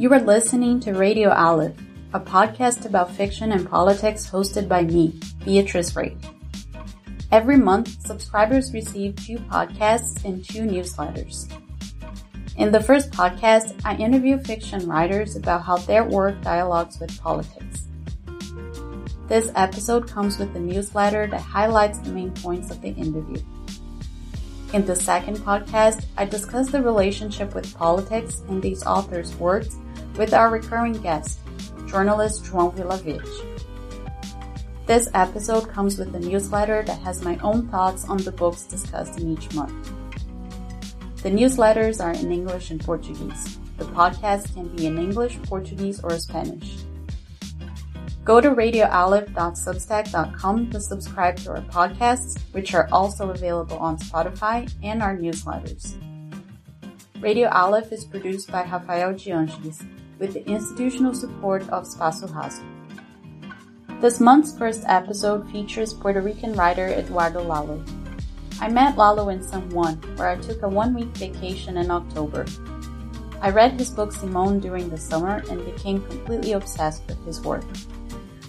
You are listening to Radio Aleph, a podcast about fiction and politics hosted by me, Beatriz Ray. Every month, subscribers receive two podcasts and two newsletters. In the first podcast, I interview fiction writers about how their work dialogues with politics. This episode comes with a newsletter that highlights the main points of the interview. In the second podcast, I discuss the relationship with politics in these authors' works with our recurring guest, journalist João Vilavich. This episode comes with a newsletter that has my own thoughts on the books discussed in each month. The newsletters are in English and Portuguese. The podcast can be in English, Portuguese, or Spanish. Go to radioaleph.substack.com to subscribe to our podcasts, which are also available on Spotify and our newsletters. Radio Aleph is produced by Rafael Giangelis with the institutional support of Espaço Raso. This month's first episode features Puerto Rican writer Eduardo Lalo. I met Lalo in San Juan, where I took a one week vacation in October. I read his book Simone during the summer and became completely obsessed with his work.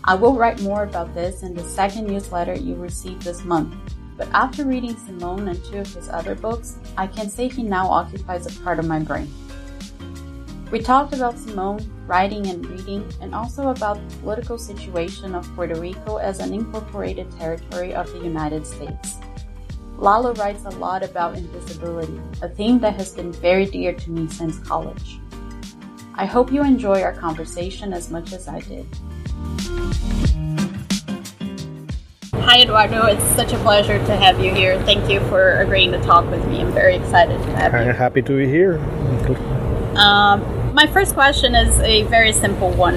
I will write more about this in the second newsletter you receive this month, but after reading Simone and two of his other books, I can say he now occupies a part of my brain. We talked about Simone, writing and reading, and also about the political situation of Puerto Rico as an incorporated territory of the United States. Lalo writes a lot about invisibility, a theme that has been very dear to me since college. I hope you enjoy our conversation as much as I did. Hi, Eduardo. It's such a pleasure to have you here. Thank you for agreeing to talk with me. I'm very excited to have I'm you. happy to be here. Um, my first question is a very simple one.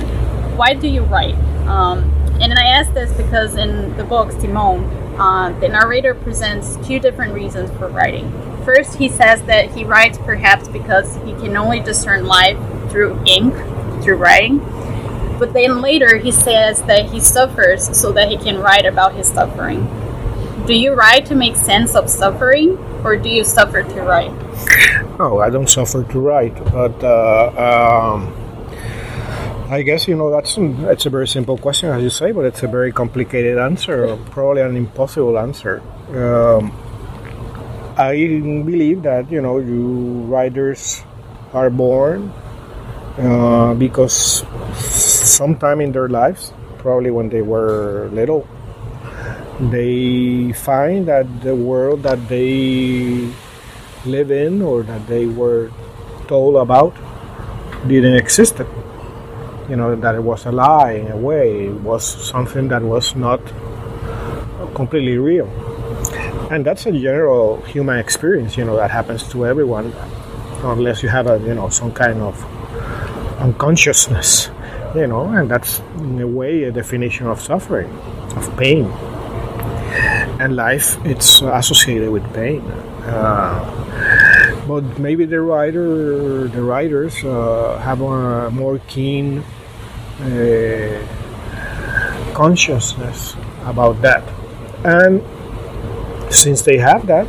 Why do you write? Um, and I ask this because in the book Simone, uh, the narrator presents two different reasons for writing. First, he says that he writes perhaps because he can only discern life through ink, through writing. But then later, he says that he suffers so that he can write about his suffering. Do you write to make sense of suffering, or do you suffer to write? No, I don't suffer to write, but uh, um, I guess you know that's it's a very simple question, as you say, but it's a very complicated answer, probably an impossible answer. Um, I believe that you know, you writers are born uh, because sometime in their lives, probably when they were little, they find that the world that they live in or that they were told about didn't exist. You know, that it was a lie in a way, it was something that was not completely real. And that's a general human experience, you know, that happens to everyone, unless you have a, you know, some kind of unconsciousness, you know, and that's in a way a definition of suffering, of pain. And life, it's associated with pain. Uh, but maybe the writer, the writers uh, have a more keen uh, consciousness about that, and since they have that,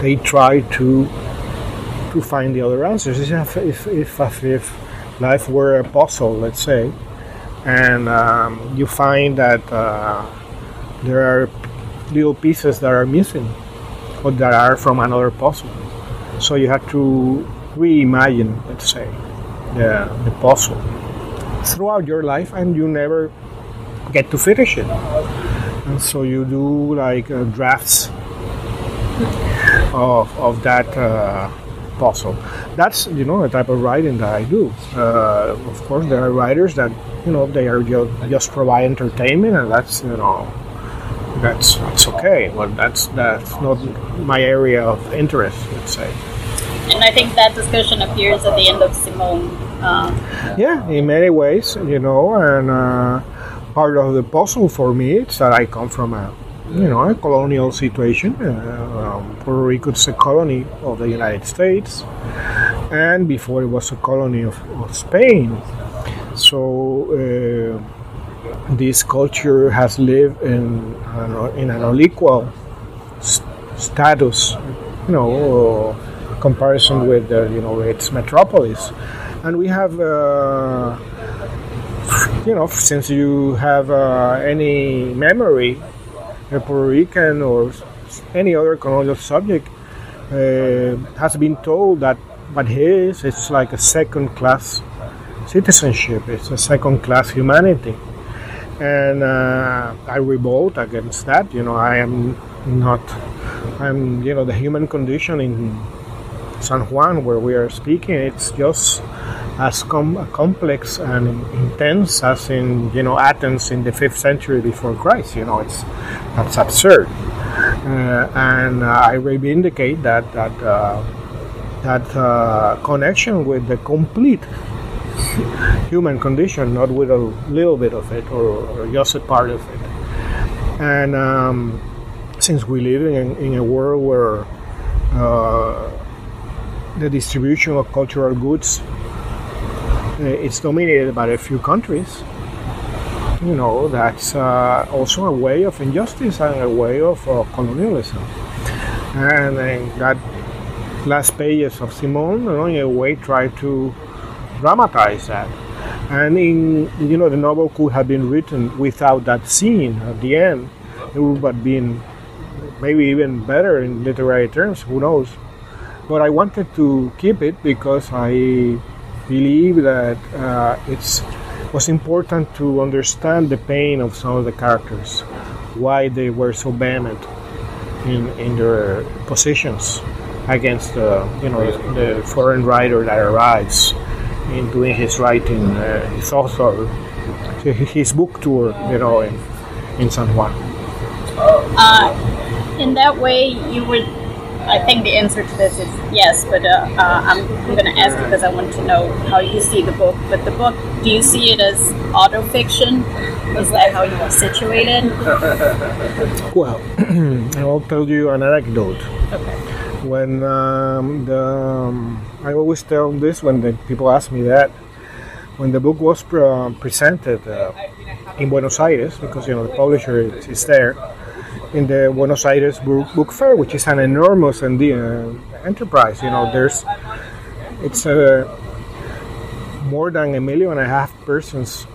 they try to to find the other answers. If if if, if life were a puzzle, let's say, and um, you find that uh, there are little pieces that are missing or that are from another puzzle. So you have to reimagine, let's say, the, the puzzle throughout your life, and you never get to finish it. And so you do like uh, drafts of, of that uh, puzzle. That's you know the type of writing that I do. Uh, of course, there are writers that you know they are just, just provide entertainment, and that's you know that's that's okay. Well, that's that's not my area of interest. Let's say. And I think that discussion appears at the end of Simone. Um, Yeah, in many ways, you know, and uh, part of the puzzle for me is that I come from a, you know, a colonial situation. Uh, um, Puerto Rico is a colony of the United States, and before it was a colony of, of Spain. So uh, this culture has lived in an, in an unequal s- status, you know, comparison with you know its metropolis and we have, uh, you know, since you have uh, any memory, a Puerto Rican or any other colonial subject uh, has been told that what he is, it's like a second class citizenship, it's a second class humanity. And uh, I revolt against that. You know, I am not, I'm, you know, the human condition in San Juan, where we are speaking, it's just as com- complex and intense as in you know Athens in the fifth century before Christ. You know, it's that's absurd, uh, and uh, I reivindicate that that uh, that uh, connection with the complete human condition, not with a little bit of it or, or just a part of it. And um, since we live in, in a world where uh, the distribution of cultural goods uh, it's dominated by a few countries. You know, that's uh, also a way of injustice and a way of uh, colonialism. And uh, that last pages of Simone, in a way, try to dramatize that. And in, you know, the novel could have been written without that scene at the end. It would have been maybe even better in literary terms, who knows. But I wanted to keep it because I believe that uh, it's was important to understand the pain of some of the characters, why they were so vehement in, in their positions against the you know the foreign writer that arrives in doing his writing, uh, his author, his book tour, you know, in, in San Juan. Uh, in that way, you would I think the answer to this is yes, but uh, uh, I'm, I'm going to ask because I want to know how you see the book. But the book, do you see it as autofiction? Is that how you are situated? Well, I'll tell you an anecdote. Okay. When um, the um, I always tell this when the people ask me that when the book was pre- presented uh, in Buenos Aires because you know the publisher is, is there in the Buenos Aires Book Fair, which is an enormous and uh, enterprise. You know, there's it's a more than a million and a half persons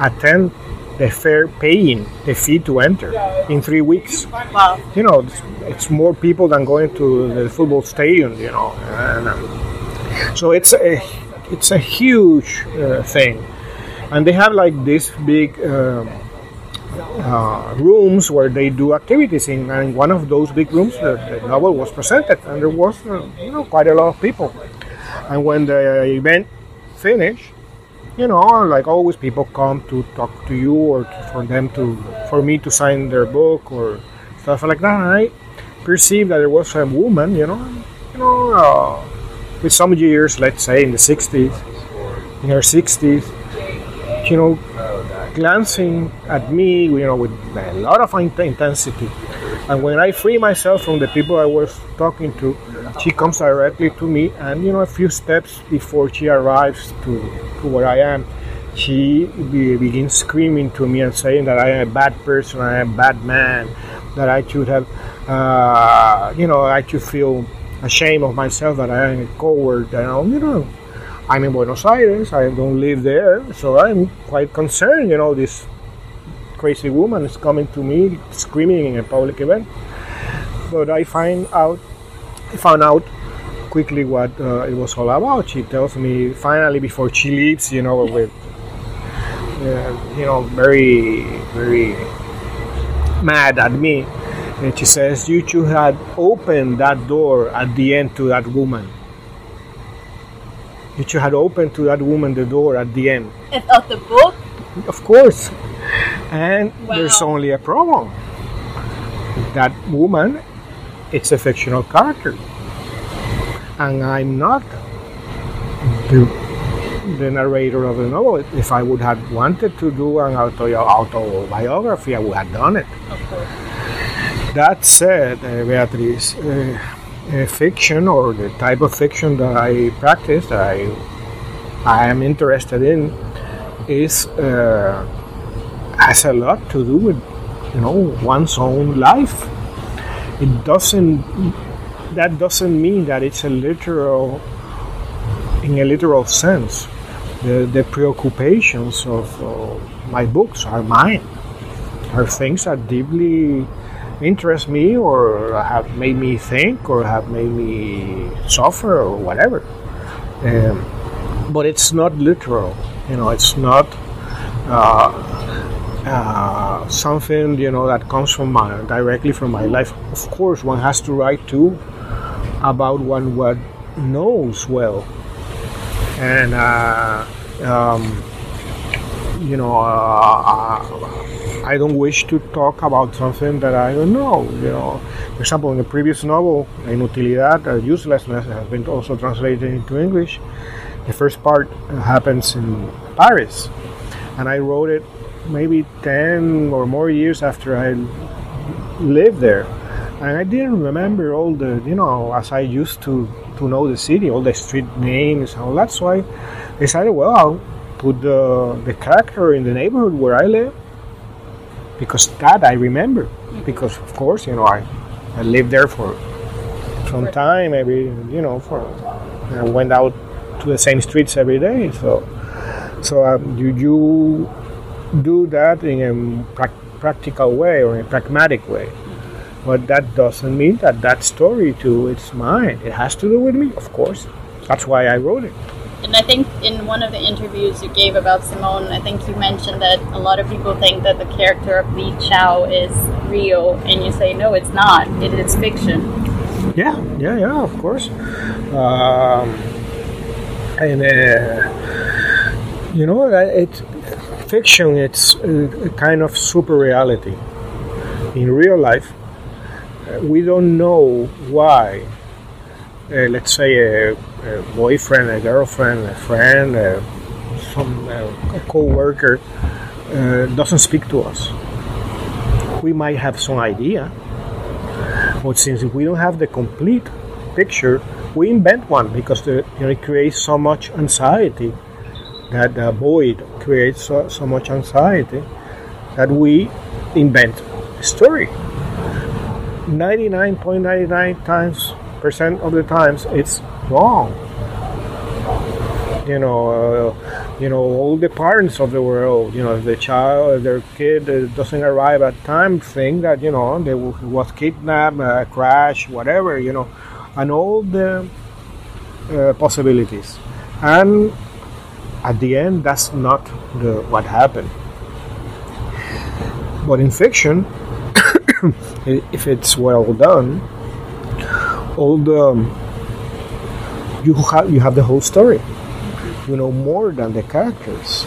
attend the fair paying the fee to enter in three weeks. Wow. You know, it's, it's more people than going to the football stadium. You know, and, um, so it's a it's a huge uh, thing, and they have like this big. Um, uh, rooms where they do activities in, and one of those big rooms the, the novel was presented and there was uh, you know quite a lot of people and when the event finished you know like always people come to talk to you or to, for them to for me to sign their book or stuff like that and i perceived that there was a woman you know you know uh, with some years let's say in the 60s in her 60s you know glancing at me, you know, with a lot of intensity. And when I free myself from the people I was talking to, she comes directly to me, and you know, a few steps before she arrives to, to where I am, she be, begins screaming to me and saying that I am a bad person, I am a bad man, that I should have, uh, you know, I should feel ashamed of myself, that I am a coward, and you know, I'm in Buenos Aires. I don't live there, so I'm quite concerned. You know, this crazy woman is coming to me screaming in a public event. But I find out, I found out quickly what uh, it was all about. She tells me finally before she leaves, you know, with uh, you know, very, very mad at me. And she says, "You two had opened that door at the end to that woman." you had opened to that woman the door at the end. Of the book? Of course. And Wow. there's only a problem. That woman, it's a fictional character. And I'm not the, the narrator of the novel. If I would have wanted to do an auto, autobiography, I would have done it. That said, uh, Beatriz, uh, uh, fiction or the type of fiction that I practice, that I, I am interested in, is uh, has a lot to do with you know one's own life. It doesn't. That doesn't mean that it's a literal in a literal sense. The, the preoccupations of uh, my books are mine, are things that deeply interest me or have made me think or have made me suffer or whatever. Um, but it's not literal, you know, it's not uh, uh, something, you know, that comes from my, directly from my life. Of course, one has to write too about one what knows well. And, uh, um, you know, uh, I don't wish to talk about something that I don't know. You know, for example, in the previous novel, Inutilidad, uh, Uselessness, has been also translated into English. The first part happens in Paris, and I wrote it maybe 10 or more years after I lived there. And I didn't remember all the, you know, as I used to, to know the city, all the street names and all that. So I decided, well, I'll put the, the character in the neighborhood where I live because that I remember. Because, of course, you know, I, I lived there for some time, maybe, you know, for, I went out to the same streets every day. So, so um, you, you do that in a pra- practical way or in a pragmatic way. But that doesn't mean that that story too it's mine. It has to do with me, of course. That's why I wrote it. And I think in one of the interviews you gave about Simone, I think you mentioned that a lot of people think that the character of Li Chao is real, and you say no, it's not. It is fiction. Yeah, yeah, yeah. Of course. Um, and uh, you know, it's fiction. It's a kind of super reality. In real life, we don't know why. Uh, let's say a, a, boyfriend, a girlfriend, a friend, uh, some uh, a co-worker uh, doesn't speak to us. We might have some idea, but since we don't have the complete picture, we invent one because it creates so much anxiety. That the void creates so, so much anxiety that we invent a story 99.99 times percent of the times it's wrong. You know, uh, you know, all the parents of the world, you know, the child, their kid doesn't arrive at time, think that you know they were was kidnapped, uh, crash, whatever, you know, and all the uh, possibilities, and at the end, that's not the what happened. But in fiction, if it's well done, all the um, you have you have the whole story. You know more than the characters.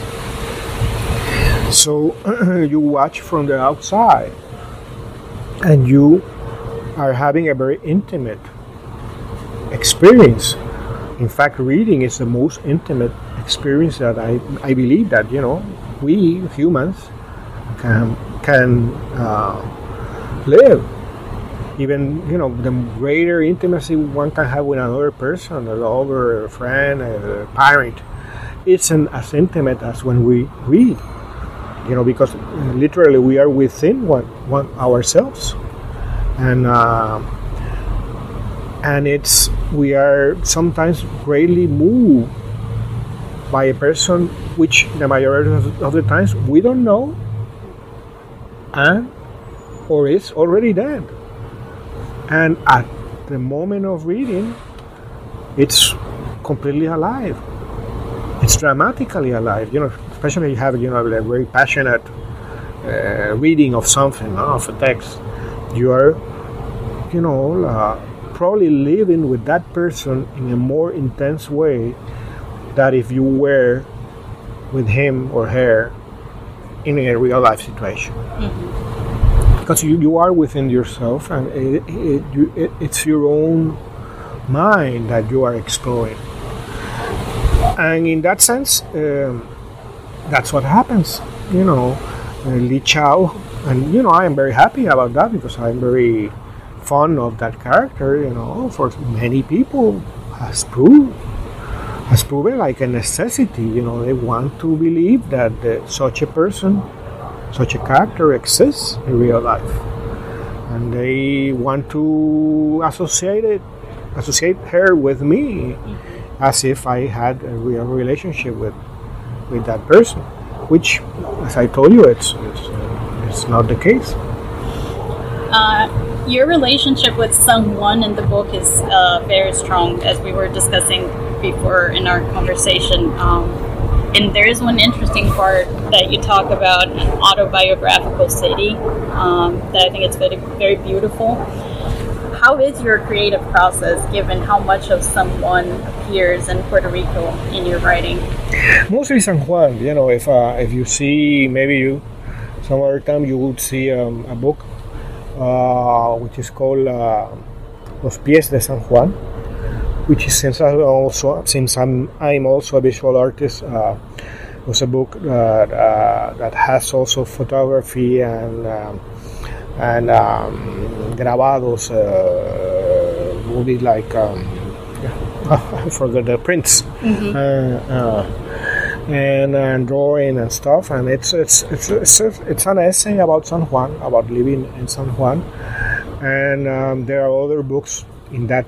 So you watch from the outside, and you are having a very intimate experience. In fact, reading is the most intimate experience that I, I believe that you know we humans can can uh, live. Even you know the greater intimacy one can have with another person, a lover, a friend, a parent, isn't as intimate as when we read. You know, because literally we are within one, one ourselves, and uh, and it's we are sometimes greatly moved by a person which the majority of the times we don't know and or is already dead. And at the moment of reading, it's completely alive. It's dramatically alive. You know, especially you have you know a very passionate uh, reading of something, of a text. You are, you know, uh, probably living with that person in a more intense way that if you were with him or her in a real life situation. Mm-hmm. Because you, you are within yourself and it, it, you, it, it's your own mind that you are exploring. And in that sense, um, that's what happens. You know, uh, Li Chao, and you know, I am very happy about that because I'm very fond of that character. You know, for many people has proved has proven like a necessity. You know, they want to believe that uh, such a person, such a character exists in real life, and they want to associate it, associate her with me as if I had a real relationship with with that person, which, as I told you, it's it's, it's not the case. Uh, your relationship with someone in the book is uh, very strong, as we were discussing before in our conversation. Um, and there is one interesting part that you talk about an autobiographical city um, that I think is very, very beautiful. How is your creative process given how much of someone appears in Puerto Rico in your writing? Mostly San Juan. You know, if uh, if you see maybe you some other time you would see um, a book uh, which is called uh, Los Pies de San Juan, which is since I also since I'm I'm also a visual artist. Uh, was a book that uh, that has also photography and um, and um, grabados, uh, movie like um, I forgot the prints. Mm-hmm. Uh, uh, and, and drawing and stuff. And it's it's it's it's, it's an essay about San Juan, about living in San Juan. And um, there are other books in that,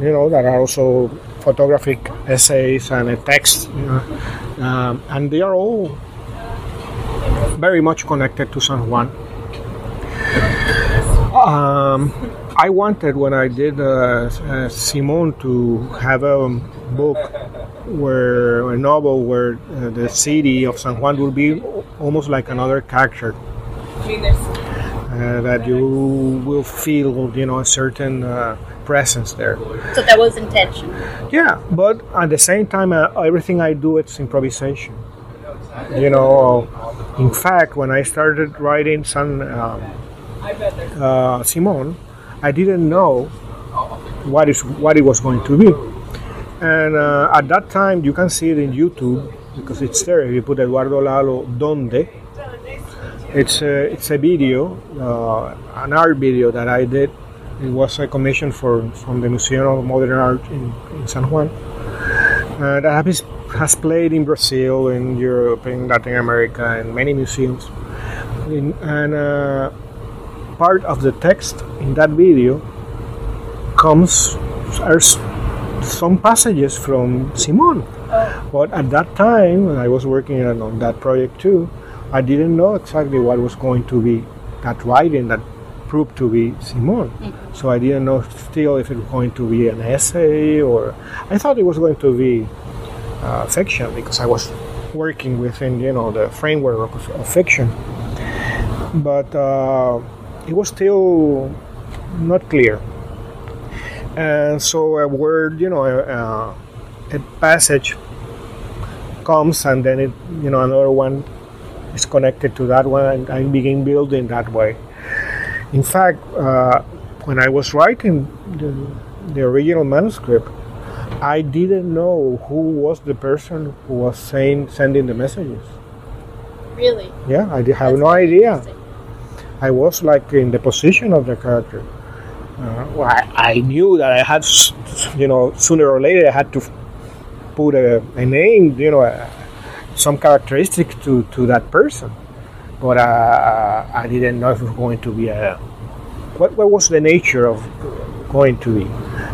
you know, there are also photographic essays and a text, you know, um, and they are all very much connected to San Juan. Um, I wanted when I did uh, uh, Simone to have a book where a novel where uh, the city of San Juan will be almost like another character. Uh, that you will feel, you know, a certain uh, presence there. So that was intention. Yeah, but at the same time, uh, everything I do it's improvisation. You know, in fact, when I started writing San uh, Simone, I didn't know what is what it was going to be. And uh, at that time, you can see it in YouTube because it's there. If you put Eduardo Lalo Donde, it's a, it's a video, uh, an art video that I did. It was a commission for from the Museum of Modern Art in, in San Juan. Uh, that has, has played in Brazil, in Europe, in Latin America, in many museums. In, and uh, part of the text in that video comes are some passages from Simone. But at that time, when I was working on that project too, I didn't know exactly what was going to be that writing that proved to be Simone. Mm-hmm. So I didn't know still if it was going to be an essay or I thought it was going to be uh, fiction because I was working within you know the framework of, of fiction. But uh, it was still not clear. And so a word, you know, a, a passage comes, and then it, you know, another one is connected to that one, and I begin building that way. In fact, uh, when I was writing the, the original manuscript, I didn't know who was the person who was saying sending the messages. Really? Yeah, I did, have That's no idea. I was like in the position of the character. Uh, well, I, I, knew that I had, you know, sooner or later I had to put a, a name, you know, a, some characteristic to, to that person. But uh, I didn't know if it was going to be a. What, what was the nature of going to be?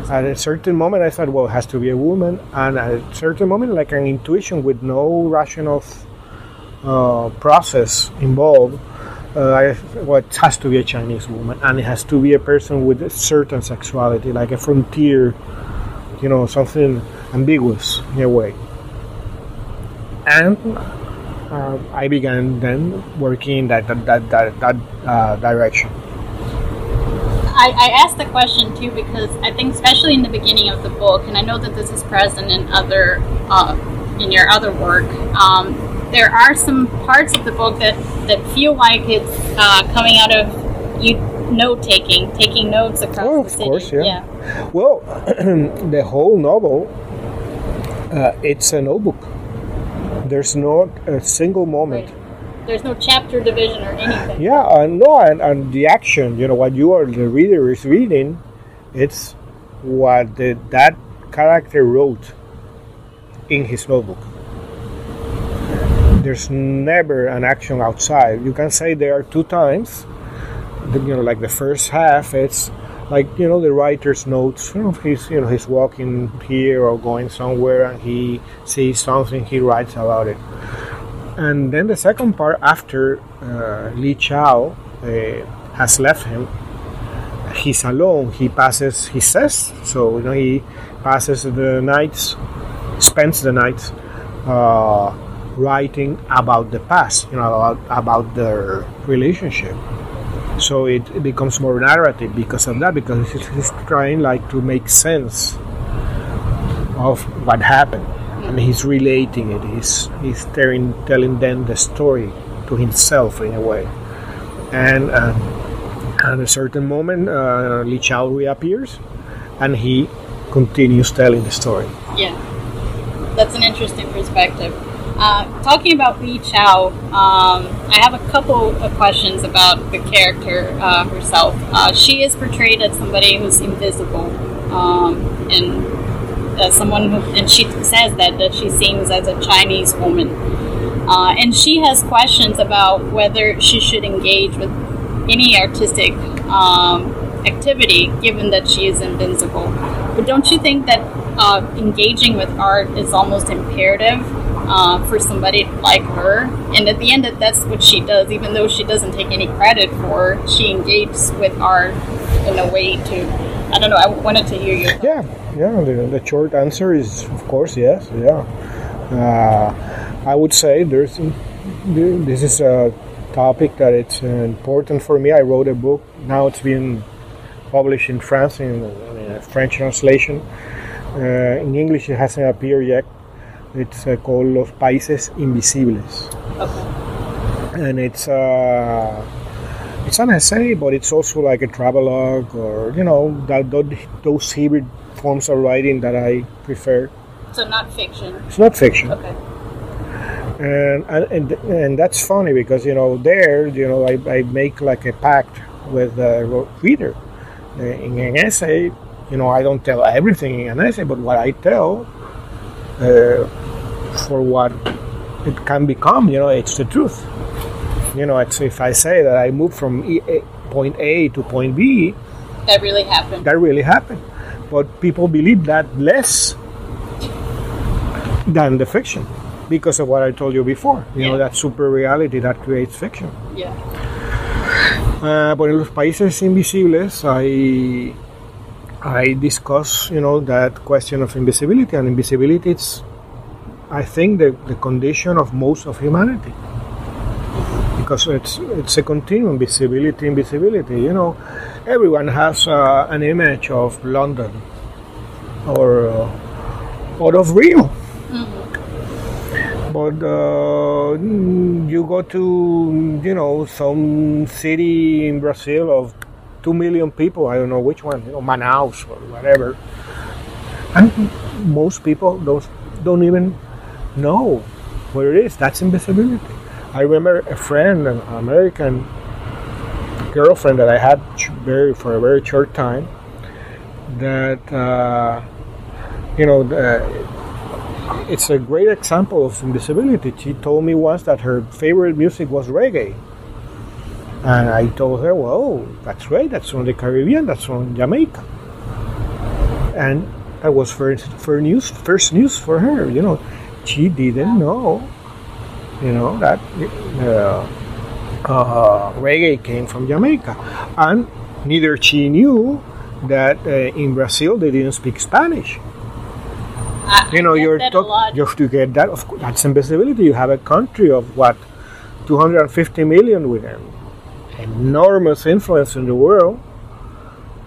At a certain moment, I thought, well, it has to be a woman. And at a certain moment, like an intuition with no rational uh, process involved, uh, well, it has to be a Chinese woman, and it has to be a person with a certain sexuality, like a frontier, you know, something ambiguous in a way. And uh, I began then working in that that that that, that uh, direction. I, I asked the question too because I think, especially in the beginning of the book, and I know that this is present in other uh, in your other work. Um, there are some parts of the book that, that feel like it's uh, coming out of you note taking, taking notes across oh, the city. Course, yeah. yeah. Well, the whole novel, uh, it's a notebook. There's not a single moment. Right. There's no chapter division or anything. Yeah, uh, no, and, and the action, you know, what you are the reader is reading, it's what the, that character wrote in his notebook there's never an action outside. You can say there are two times. You know, like the first half, it's like you know the writer's notes. He's you know he's walking here or going somewhere, and he sees something, he writes about it. And then the second part, after uh, Li Chao uh, has left him, he's alone. He passes, he says, so you know, he passes the nights, spends the nights uh, writing about the past, you know, about, about their relationship. So it, becomes more narrative because of that, because he's, he's trying like to make sense of what happened and he's relating it. He's he's telling telling them the story to himself in a way, and uh, at a certain moment, uh, Li Chao reappears, and he continues telling the story. Yeah, that's an interesting perspective. Uh, talking about Li Chao, um, I have a couple of questions about the character uh, herself. Uh, she is portrayed as somebody who's invisible, um, and uh, someone who, and she says that that she seems as a Chinese woman, uh, and she has questions about whether she should engage with any artistic um, activity, given that she is invincible. But don't you think that engaging with art is almost imperative uh, for somebody like her? And at the end, that that's what she does, even though she doesn't take any credit for. She engages with art in a way to I don't know. I wanted to hear you. Yeah, yeah. The, the short answer is, of course, yes. Yeah. Uh, I would say there's this is a topic that it's important for me. I wrote a book. Now it's been published in France in, in a French translation. Uh, in English, it hasn't appeared yet. It's uh, called Los Países Invisibles. Okay. And it's uh, it's an essay, but it's also like a travelogue or you know that those hybrid forms of writing that I prefer. So not fiction. It's not fiction. Okay. And, and and that's funny because you know there you know I, I make like a pact with the reader uh, in an essay you know I don't tell everything in an essay but what I tell for what it can become you know it's the truth you know, if I say that I moved from point A to point B, that really happened. That really happened. But people believe that less than the fiction because of what I told you before. You yeah. know, that super reality that creates fiction. Yeah. Uh, but in Los Países Invisibles, I I discuss, you know, that question of invisibility, and invisibility it's, I think, the, the condition of most of humanity. Because it's it's a continuum visibility invisibility you know. Everyone has uh, an image of london or uh, or of rio. Mm-hmm. but uh, you go to you know some city in brazil of two million people i don't know which one you know manaus or whatever and most people don't don't even know where it is that's invisibility I remember a friend, an American girlfriend that I had very for a very short time. That uh, you know, the, it's a great example of invisibility. She told me once that her favorite music was reggae, and I told her, "Well, that's great. That's from the Caribbean. That's from Jamaica." And that was first, first news, first news for her. You know, she didn't know you know that uh, uh, reggae came from Jamaica, and neither she knew that uh, in Brazil they didn't speak Spanish. I, you know, you're talk, you have to get that. Of course, that's invisibility. You have a country of what 250 million with an enormous influence in the world,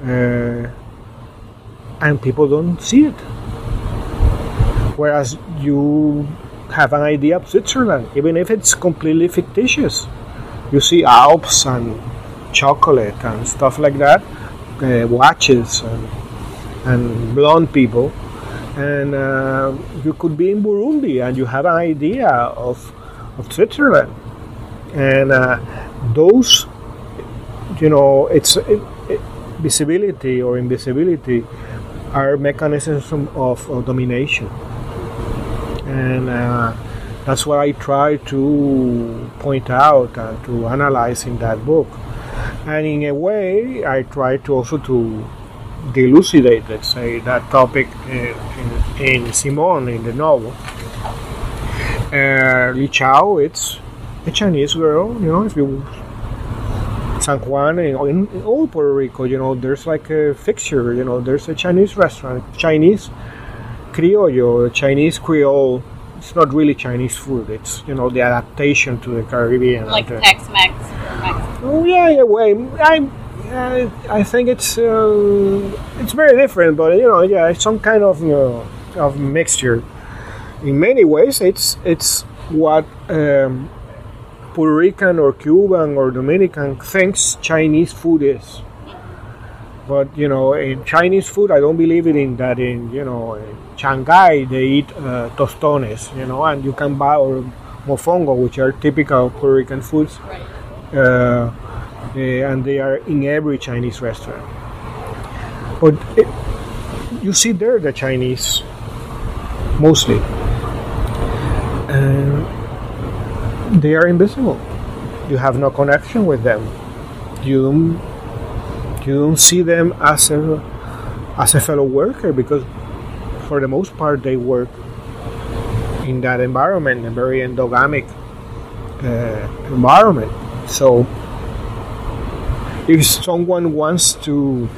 uh, and people don't see it. Whereas you have an idea of Switzerland, even if it's completely fictitious. You see Alps and chocolate and stuff like that, uh, watches and, and blonde people, and uh, you could be in Burundi and you have an idea of, of Switzerland. And uh, those, you know, it's it, it, visibility or invisibility are mechanisms of, of domination and uh, that's what I try to point out and to analyze in that book. And in a way, I try to also to delucidate, let's say, that topic in, in, in Simone in the novel. Uh, Li Chao, it's a Chinese girl, you know, if you San Juan in, in all Puerto Rico, you know, there's like a fixture, you know, there's a Chinese restaurant, Chinese criollo, Chinese Creole. It's not really Chinese food. It's you know the adaptation to the Caribbean. Like the, Tex-Mex. Oh yeah, yeah. Way I, I, I think it's uh, it's very different, but you know, yeah, it's some kind of you know, of mixture. In many ways, it's it's what um, Puerto Rican or Cuban or Dominican thinks Chinese food is. But you know, in Chinese food, I don't believe it in that. In you know, in Shanghai they eat uh, tostones, you know, and you can buy or mofongo, which are typical Puerto Rican foods, uh, they, and they are in every Chinese restaurant. But it, you see there the Chinese mostly, and they are invisible. You have no connection with them. You don't, you don't see them as a as a fellow worker because for the most part they work in that environment, a very endogamic uh, environment. So if someone wants to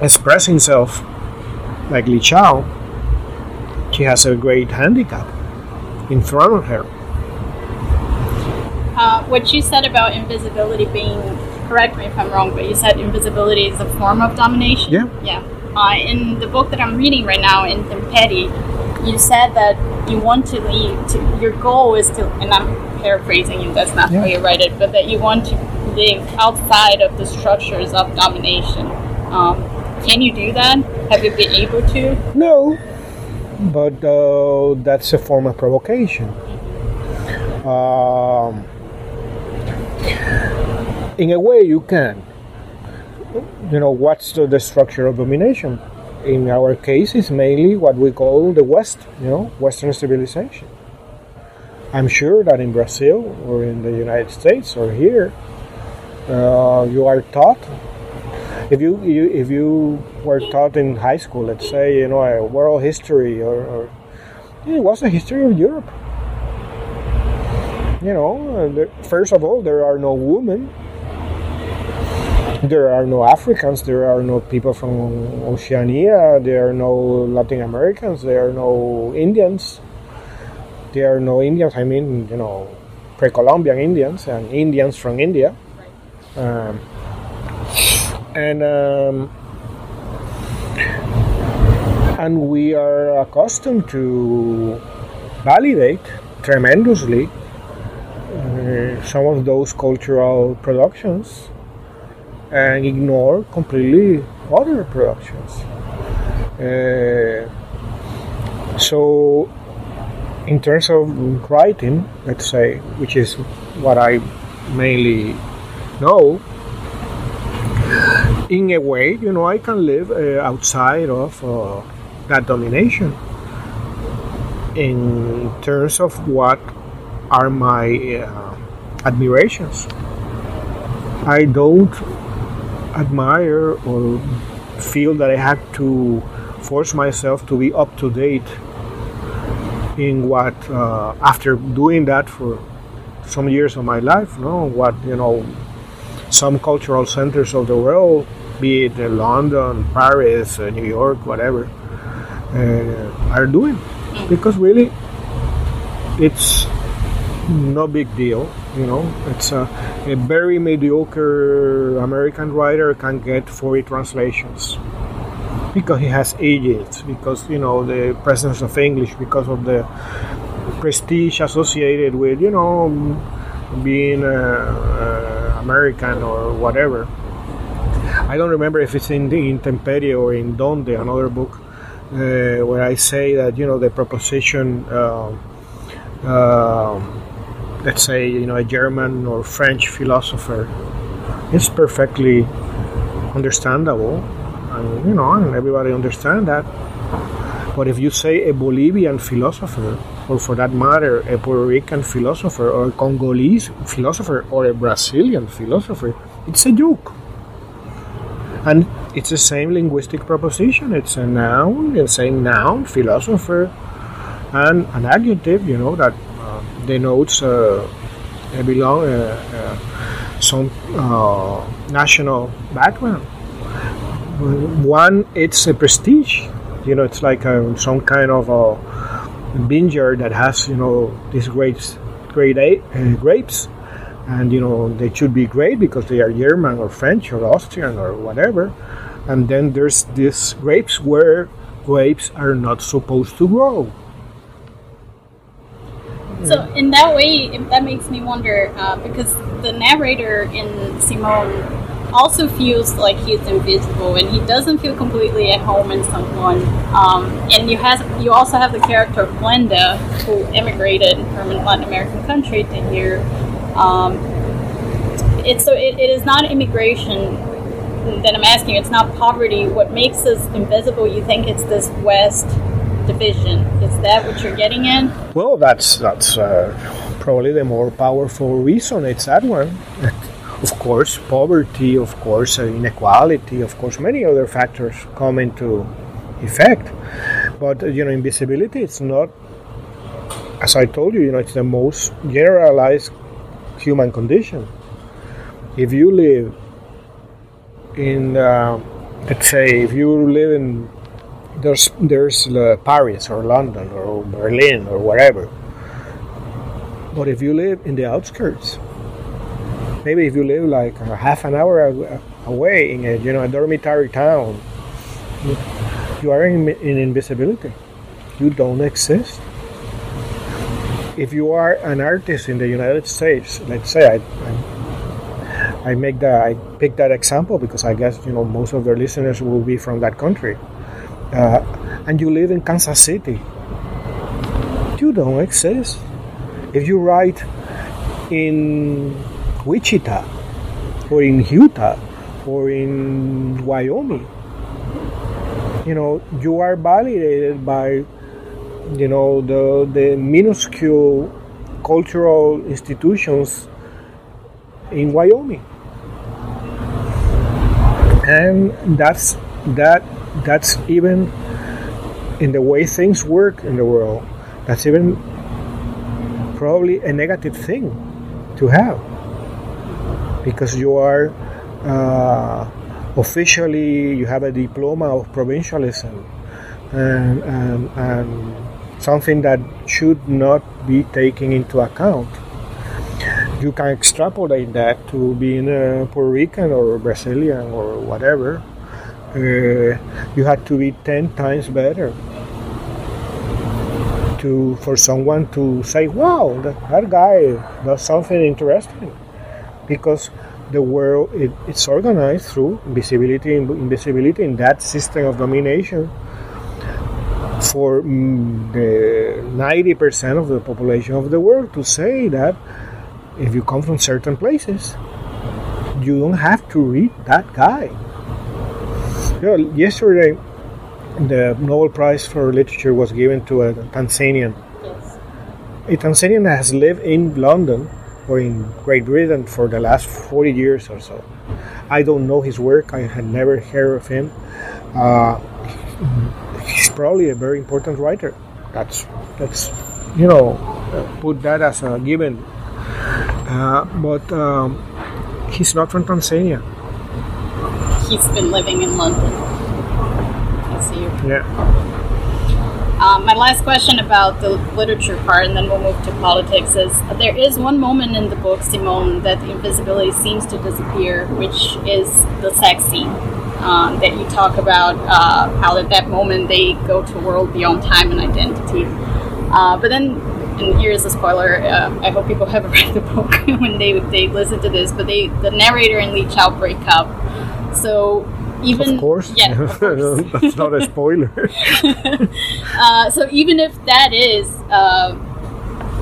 express himself like Li Chao, she has a great handicap in front of her. Uh, what you said about invisibility being correct me if I'm wrong, but you said invisibility is a form of domination. Yeah. Yeah. Uh, in the book that I'm reading right now, Intemperie, you said that you want to lead. To, your goal is to, and I'm paraphrasing you. That's not how you write it, but that you want to live outside of the structures of domination. Um, can you do that? Have you been able to? No, but uh, that's a form of provocation. Um, in a way, you can. You know, what's the, the structure of domination? In our case, it's mainly what we call the West, you know, Western civilization. I'm sure that in Brazil or in the United States or here, uh, you are taught if you, you if you were taught in high school, let's say you know world history or, or it was the history of Europe. You know, first of all, there are no women. There are no Africans. There are no people from Oceania. There are no Latin Americans. There are no Indians. There are no Indians. I mean, you know, pre-Columbian Indians and Indians from India. Um, and um, and we are accustomed to validate tremendously some of those cultural productions and ignore completely other productions. Uh, so, in terms of writing, let's say, which is what I mainly know, in a way, you know, I can live uh, outside of uh, that domination in terms of what are my uh, admirations. I don't admire or feel that I had to force myself to be up to date in what, uh, after doing that for some years of my life, no, what, you know, some cultural centers of the world, be it uh, London, Paris, uh, New York, whatever, uh, are doing. Because really, it's no big deal. You know, it's a, a very mediocre American writer can get 40 translations because he has agents, because you know the presence of English, because of the prestige associated with you know being uh, uh, American or whatever. I don't remember if it's in, Intemperie or in Donde, another book, uh, where I say that you know the proposition, uh, uh, let's say you know a German or French philosopher, it's perfectly understandable, and you know, and everybody understand that. But if you say a Bolivian philosopher, or for that matter, a Puerto Rican philosopher, or a Congolese philosopher, or a Brazilian philosopher, it's a joke. And it's the same linguistic proposition. It's a noun, the same noun, philosopher, and an adjective, you know, that denotes uh, a belong, uh, uh some national background. One, it's a prestige. You know, it's like a, some kind of a vineyard that has, you know, these grapes, great uh, grapes and you know they should be great because they are German or French or Austrian or whatever. And then there's these grapes where grapes are not supposed to grow. So in that way, that makes me wonder uh, because the narrator in Simone also feels like he's invisible and he doesn't feel completely at home in San Juan. Um, and you has you also have the character of Glenda who immigrated from a Latin American country to here um, it's so it, it is not immigration that I'm asking. It's not poverty. What makes us invisible? You think it's this West division? Is that what you're getting at? Well, that's that's uh, probably the more powerful reason. It's that one. of course, poverty. Of course, uh, inequality. Of course, many other factors come into effect. But uh, you know, invisibility. It's not. As I told you, you know, it's the most generalized human condition. If you live in, uh, let's say, if you live in there's there's uh, Paris or London or Berlin or whatever, but if you live in the outskirts, maybe if you live like a half an hour away in a you know a dormitory town, you are in, in invisibility. You don't exist. If you are an artist in the United States, let's say I, I, I make that I pick that example because I guess you know most of their listeners will be from that country, uh, and you live in Kansas City, you don't exist. If you write in Wichita or in Utah or in Wyoming, you know you are validated by you know the the minuscule cultural institutions in Wyoming, and that's that that's even in the way things work in the world. That's even probably a negative thing to have because you are uh, officially you have a diploma of provincialism and, and, and something that should not be taken into account. You can extrapolate that to being a Puerto Rican or Brazilian or whatever. Uh, you had to be 10 times better to for someone to say, wow, that, that guy does something interesting. Because the world it, it's organized through invisibility invisibility in that system of domination for mm, the 90% of the population of the world to say that if you come from certain places, you don't have to read that guy. You know, yesterday, the Nobel Prize for Literature was given to a Tanzanian. Yes. A Tanzanian that has lived in London or in Great Britain for the last 40 years or so. I don't know his work, I had never heard of him. Uh, he's probably a very important writer. That's that's you know put that as a given. Uh, but um, he's not from Tanzania. He's been living in London. I see. Yeah. Um, my last question about the literature part, and then we'll move to politics, is there is one moment in the book, Simone, that the invisibility seems to disappear, which is the sex scene um, that you talk about uh, how at that moment they go to a world beyond time and identity. Uh, but then, and here's a spoiler. Uh, I hope people haven't read the book when they they listen to this. But they the narrator and Li Chao break up. So even of course, yeah, of course. that's not a spoiler. uh, so even if that is uh,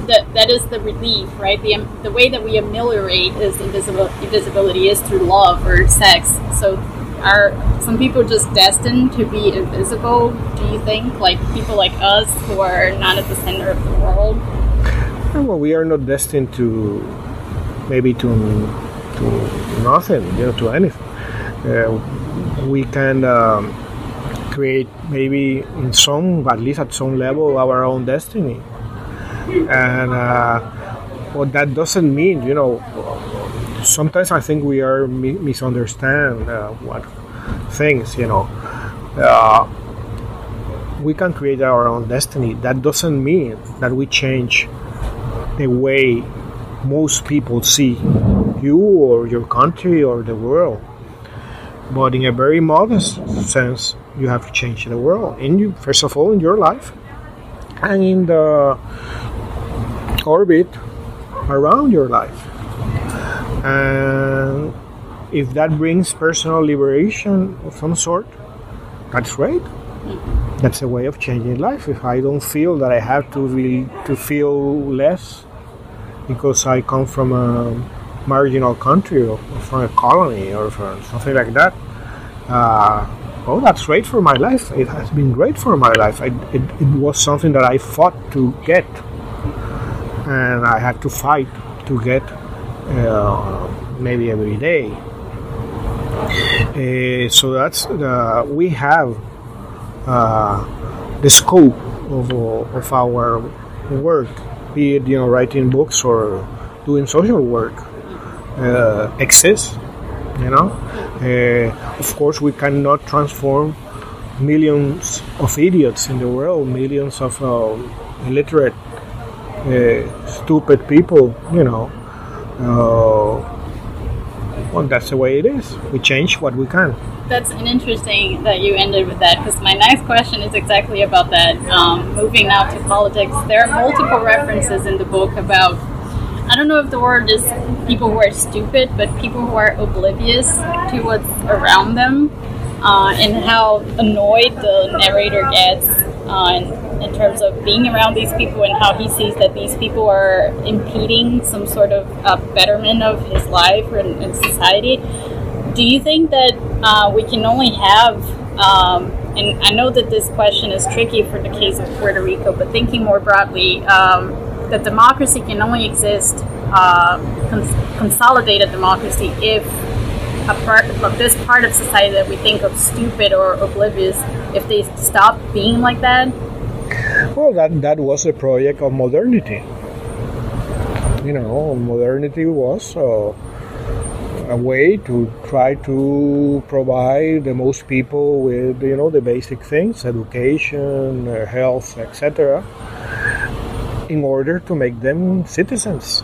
that that is the relief, right? The the way that we ameliorate is invisible invisibility is through love or sex. So are some people just destined to be invisible? Do you think, like people like us who are not at the center of the world? Well, we are not destined to maybe to to nothing, you know, to anything. We can um, create maybe in some, at least at some level, our own destiny. And uh, what that doesn't mean, you know, sometimes I think we are mi- misunderstand uh, what things, you know. Uh, we can create our own destiny. That doesn't mean that we change the way most people see you or your country or the world. But in a very modest sense, you have to change the world. In you, first of all, in your life, and in the orbit around your life. And if that brings personal liberation of some sort, that's great. That's a way of changing life. If I don't feel that I have to really to feel less because I come from a marginal country or from a colony or from something like that, uh, oh, that's great for my life. It has been great for my life. I, it, it was something that I fought to get, and I had to fight to get uh, maybe every day. Uh, so that's uh, we have uh, the scope of, of our work, be it you know writing books or doing social work, uh, exists. You know, uh, of course, we cannot transform millions of idiots in the world, millions of uh, illiterate, stupid people. You know, well, that's the way it is. We change what we can. That's an interesting that you ended with that because my next question is exactly about that. Um, moving now to politics, there are multiple references in the book about don't know if the word is people who are stupid, but people who are oblivious to what's around them, uh, and how annoyed the narrator gets uh, in, terms of being around these people, and how he sees that these people are impeding some sort of uh, betterment of his life and, in society. Do you think that uh, we can only have um, and I know that this question is tricky for the case of Puerto Rico, but thinking more broadly, um, that democracy can only exist, uh, cons- consolidated democracy, if a part of this part of society that we think of stupid or oblivious, if they stop being like that? Well, that, that was a project of modernity. You know, modernity was uh, a way to try to provide the most people with, you know, the basic things, education, uh, health, etc in order to make them citizens.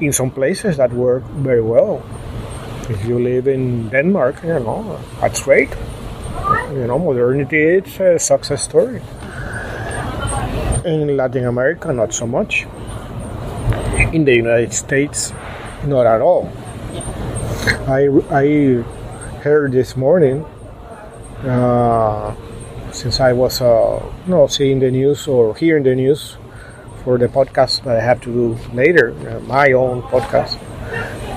In some places that work very well. If you live in Denmark, you know, that's great. You know, modernity is a success story. In Latin America, not so much. In the United States, not at all. I, I heard this morning uh, since I was uh, you know, seeing the news or hearing the news for the podcast that I have to do later, uh, my own podcast.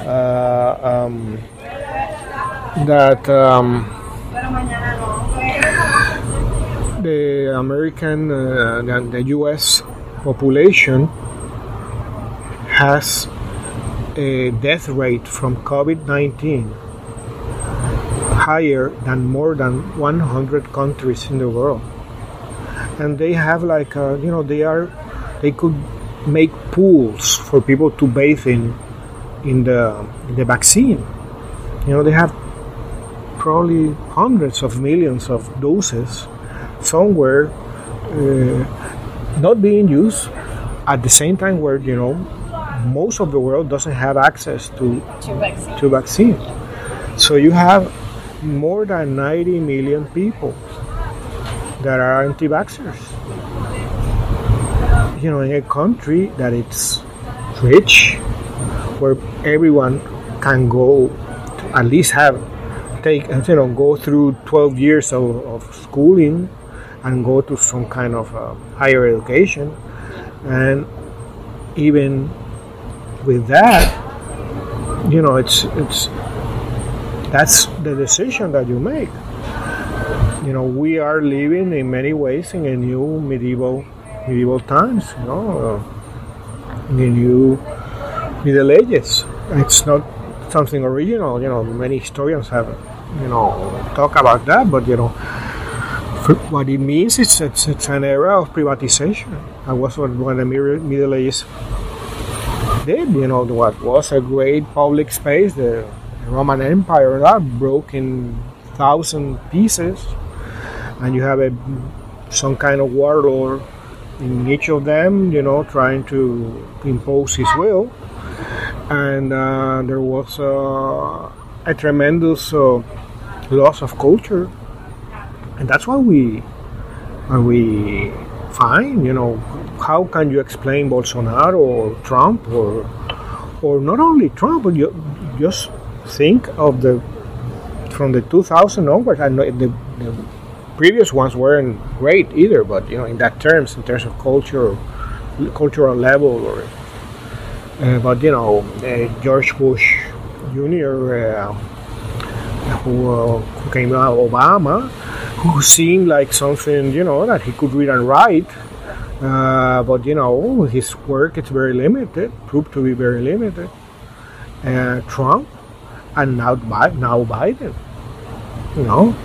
Uh, um, that um, the American, uh, the, the U.S. population has a death rate from COVID 19 higher than more than 100 countries in the world. And they have like, uh, you know, they are they could make pools for people to bathe in in the in the vaccine. You know, they have probably hundreds of millions of doses somewhere uh, not being used at the same time where you know most of the world doesn't have access to to vaccine. To vaccine. So you have more than 90 million people that are anti-vaxxers you know in a country that it's rich where everyone can go at least have take you know go through 12 years of, of schooling and go to some kind of uh, higher education. And even with that you know it's it's that's the decision that you make. You know we are living in many ways in a new medieval medieval times, you know, uh, the new Middle Ages. It's not something original. You know, many historians have, you know, talk about that, but you know, what it means is it's, it's an era of privatization. That was what, what the Middle Ages did. You know, what was a great public space, the Roman Empire, that broke in thousand pieces, and you have a some kind of warlord in each of them, you know, trying to impose his will. And uh, there was uh, a tremendous uh, loss of culture, and that's what we we find. You know, how can you explain Bolsonaro or Trump or or not only Trump, but you just think of the from the 2000 onwards. Know the, the previous ones weren't great either, but you know, in that terms, in terms of culture, cultural level, or uh, but you know, uh, George Bush Jr., uh, who, uh, who came out, Obama, who seemed like something you know that he could read and write. Uh, but you know his work is very limited, proved to be very limited. Uh, Trump, and now now Biden, you know,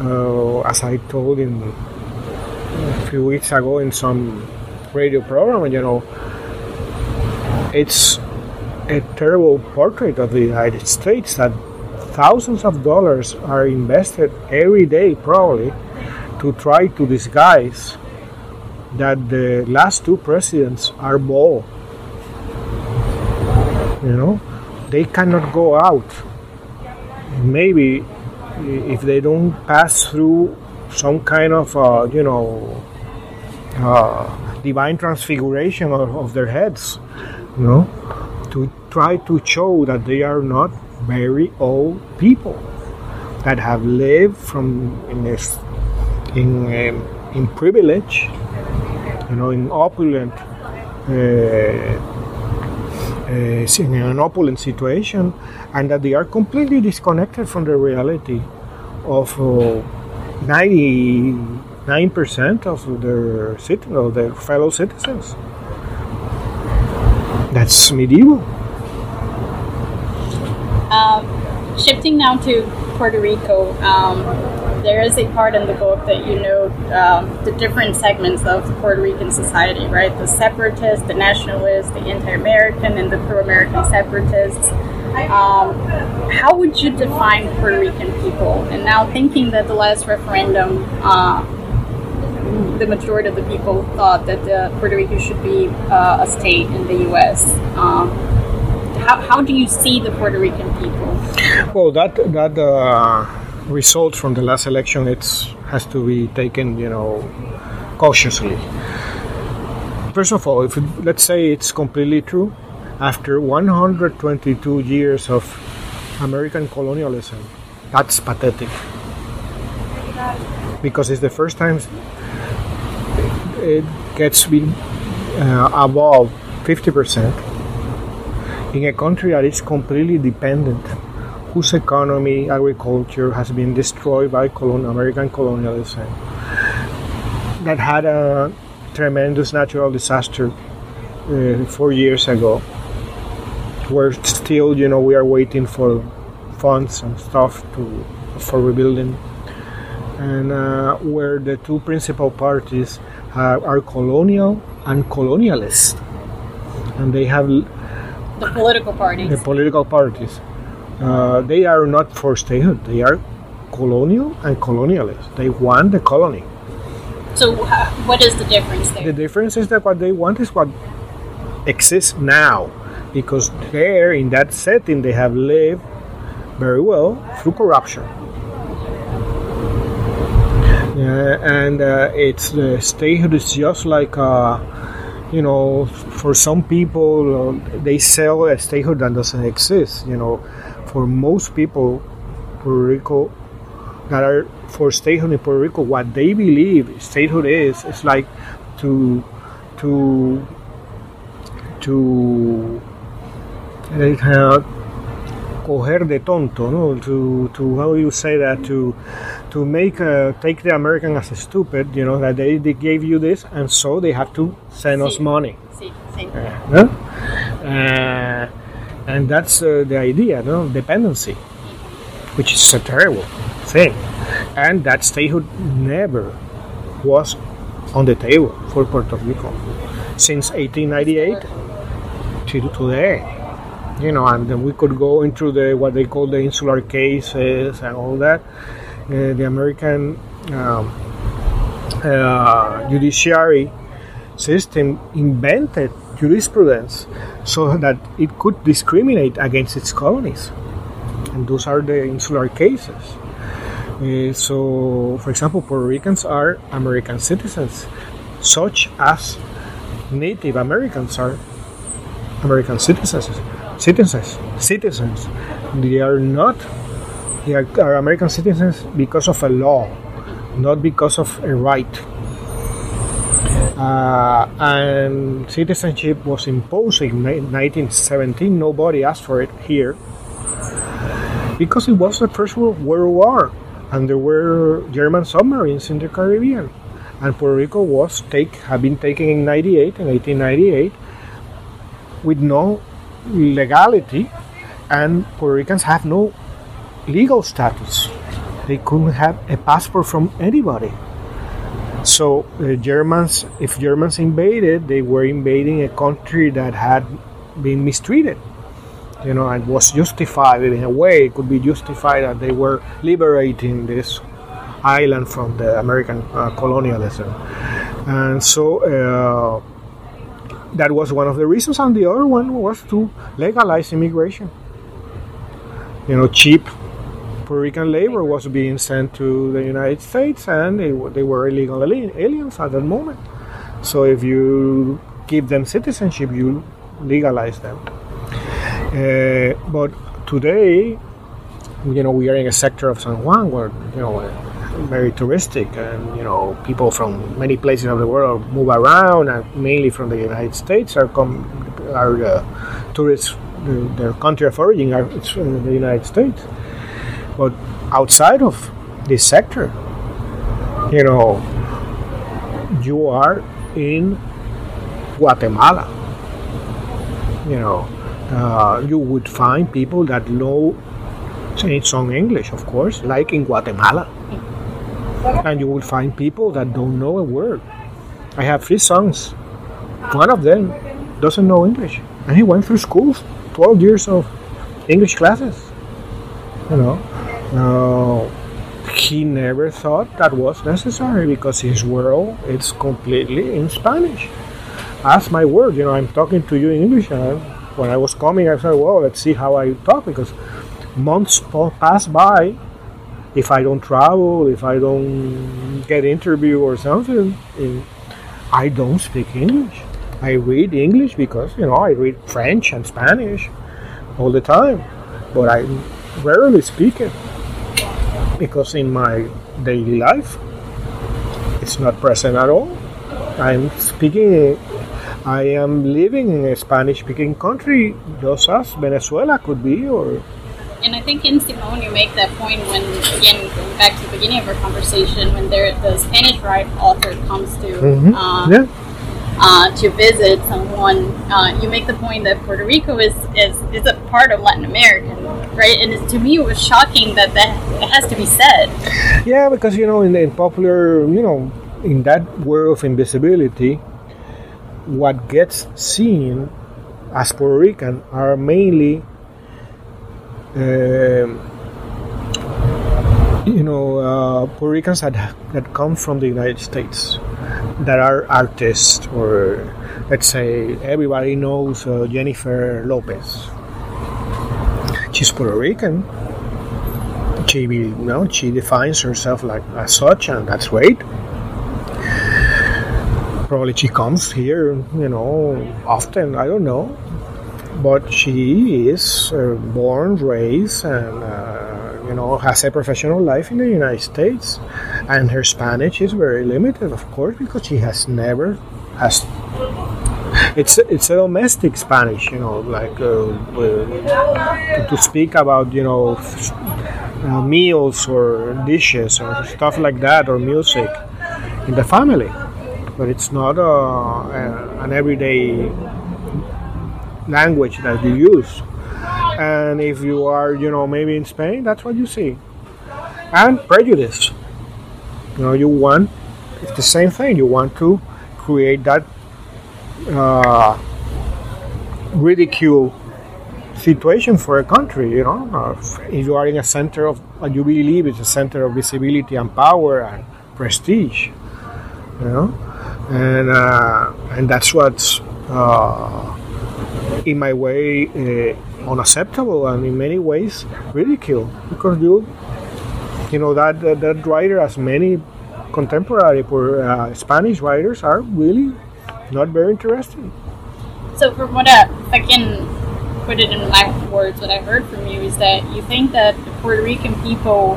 uh, as I told in a few weeks ago in some radio program, you know, it's a terrible portrait of the United States that thousands of dollars are invested every day, probably, to try to disguise that the last two presidents are bald. You know, they cannot go out. Maybe if they don't pass through some kind of uh, you know uh, divine transfiguration of, of, their heads, you know, to try to show that they are not very old people that have lived from in this in um, in privilege, you know, in opulent. Uh, in an opulent situation, and that they are completely disconnected from the reality of uh, 99% of their, cit- of their fellow citizens. That's medieval. Um, shifting now to Puerto Rico, um, there is a part in the book that you note um, the different segments of Puerto Rican society, right? The separatists, the nationalists, the anti-American, and the pro-American separatists. Um, how would you define Puerto Rican people? And now thinking that the last referendum, uh, the majority of the people thought that Puerto Rico should be uh, a state in the U.S. Um, how, how do you see the Puerto Rican people? Well, that that. Uh result from the last election it's has to be taken, you know, cautiously. First of all, if it, let's say it's completely true, after 122 years of American colonialism, that's pathetic. Because it's the first time it gets been uh, above 50% in a country that is completely dependent whose economy, agriculture has been destroyed by colon- American colonialism, that had a tremendous natural disaster uh, four years ago. We're still, you know, we are waiting for funds and stuff to for rebuilding, and uh, where the two principal parties are colonial and colonialist, and they have the political parties. The political parties uh, they are not for statehood. They are colonial and colonialist. They want the colony. So, uh, what is the difference there? The difference is that what they want is what exists now, because there, in that setting, they have lived very well through corruption. Uh, and uh, it's the statehood is just like uh, you know for some people uh, they sell a statehood that doesn't exist you know for most people, Puerto Rico, that are for statehood in Puerto Rico, what they believe statehood is, is like to to to uh, coger de tonto, no? To to how you say that? To to make uh, take the American as a stupid, you know, that they, they gave you this, and so they have to send sí. us money. Sí, sí. Uh, uh, and that's uh, the idea, no dependency, which is a terrible thing, and that statehood never was on the table for Puerto Rico since 1898 to today. You know, and then we could go into the what they call the insular cases and all that. Uh, the American um, uh, judiciary system invented jurisprudence so that it could discriminate against its colonies. And those are the insular cases. Uh, so, for example, Puerto Ricans are American citizens, such as Native Americans are American citizens. Citizens, citizens. They are not. They are, are American citizens because of a law, not because of a right. Uh, and citizenship was imposed in 1917. Nobody asked for it here because it was the First World War, and there were German submarines in the Caribbean, and Puerto Rico was take had been taken in 98 in 1898 with no legality, and Puerto Ricans have no legal status. They couldn't have a passport from anybody. So the Germans, if Germans invaded, they were invading a country that had been mistreated. You know, and was justified in a way. It could be justified that they were liberating this island from the American uh, colonialism. And so uh, that was one of the reasons. And the other one was to legalize immigration. You know, cheap Puerto Rican labor was being sent to the United States, and they, they were illegal aliens at that moment. So if you give them citizenship, you legalize them. Uh, but today, you know, we are in a sector of San Juan where you know very touristic, and you know people from many places of the world move around, and mainly from the United States are come are uh, tourists. Their country of origin are the United States. But outside of this sector, you know, you are in Guatemala. You know, uh, you would find people that know some English, of course, like in Guatemala. And you will find people that don't know a word. I have three sons. One of them doesn't know English, and he went through school, 12 years of English classes. You know, uh, he never thought that was necessary because his world is completely in Spanish. As my word, you know, I'm talking to you in English, and when I was coming, I said, "Well, let's see how I talk," because months pass by. If I don't travel, if I don't get interview or something, I don't speak English. I read English because you know I read French and Spanish all the time, but I rarely speak it because in my daily life it's not present at all. I'm speaking, I am living in a Spanish speaking country just as Venezuela could be or. And I think in Simone you make that point when, again, going back to the beginning of our conversation, when there, the Spanish right author comes to mm-hmm. uh, yeah uh, to visit San Juan, uh, you make the point that Puerto Rico is, is, is a part of Latin America, right? And to me, it was shocking that that has to be said. Yeah, because you know, in, in popular, you know, in that world of invisibility, what gets seen as Puerto Rican are mainly. Uh, you know, uh, Puerto Ricans that that come from the United States that are artists, or let's say everybody knows uh, Jennifer Lopez. She's Puerto Rican. She, you know, she defines herself like as such, and that's great. Probably she comes here, you know, often. I don't know, but she is uh, born, raised, and uh, you know has a professional life in the United States and her Spanish is very limited, of course, because she has never has. It's it's a domestic Spanish, you know, like uh, uh, to speak about you know uh, meals or dishes or stuff like that or music in the family, but it's not a, a, an everyday language that you use. And if you are, you know, maybe in Spain, that's what you see. And prejudice. You know, you want, it's the same thing. You want to create that uh, ridicule situation for a country. You know, uh, if you are in a center of what you believe is a center of visibility and power and prestige, you know, and uh, and that's what's uh, in my way uh, unacceptable and in many ways ridiculed because you you know that that, that writer as many contemporary uh, Spanish writers are really not very interesting. So, from what I, I can put it in my words, what I heard from you is that you think that the Puerto Rican people,